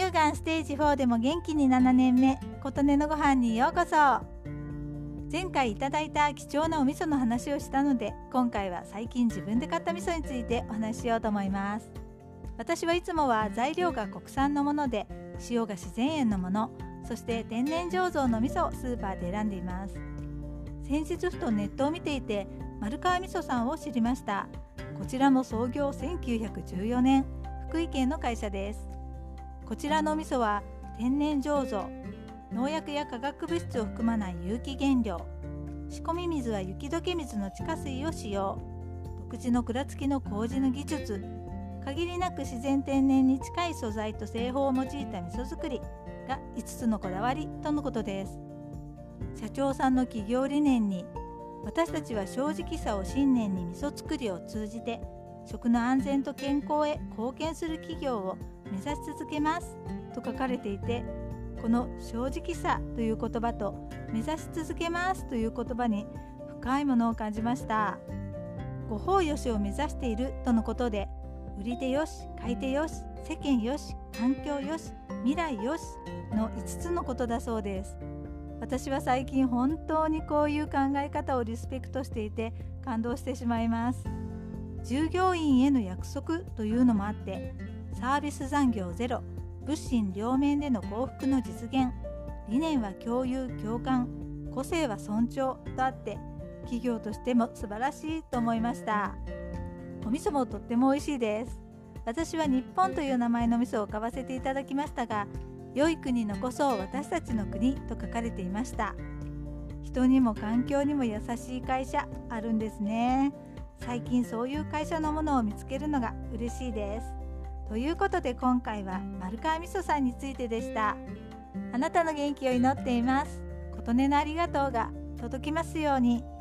間ステージ4でも元気に7年目琴音のご飯にようこそ。前回いただいた貴重なお味噌の話をしたので今回は最近自分で買った味噌についてお話ししようと思います。私はいつもは材料が国産のもので塩が自然塩のものそして天然醸造の味噌をスーパーで選んでいます。先日ふとネットを見ていて丸川味噌さんを知りました。こちらも創業1914年福井県の会社です。こちらの味噌は天然醸造農薬や化学物質を含まない有機原料仕込み水は雪解け水の地下水を使用独自の蔵付きの麹の技術限りなく自然天然に近い素材と製法を用いた味噌作りが5つのこだわりとのことです。社長さんの企業理念に私たちは正直さを信念に味噌作りを通じて食の安全と健康へ貢献する企業を目指し続けます。と書かれていてこの正直さという言葉と目指し続けます。という言葉に深いものを感じました。ご法よしを目指しているとのことで売り手よし買い手よし世間よし環境よし未来よしの5つのことだそうです。私は最近本当にこういう考え方をリスペクトしていて感動してしまいます。従業員への約束というのもあってサービス残業ゼロ物心両面での幸福の実現理念は共有共感個性は尊重とあって企業としても素晴らしいと思いました。お味噌もとっても美味しいです。私は日本という名前の味噌を買わせていただきましたが良い国のこそ私たちの国と書かれていました。人にも環境にも優しい会社あるんですね。最近そういう会社のものを見つけるのが嬉しいです。ということで今回は丸川味噌さんについてでした。あなたの元気を祈っています。琴音のありがとうが届きますように。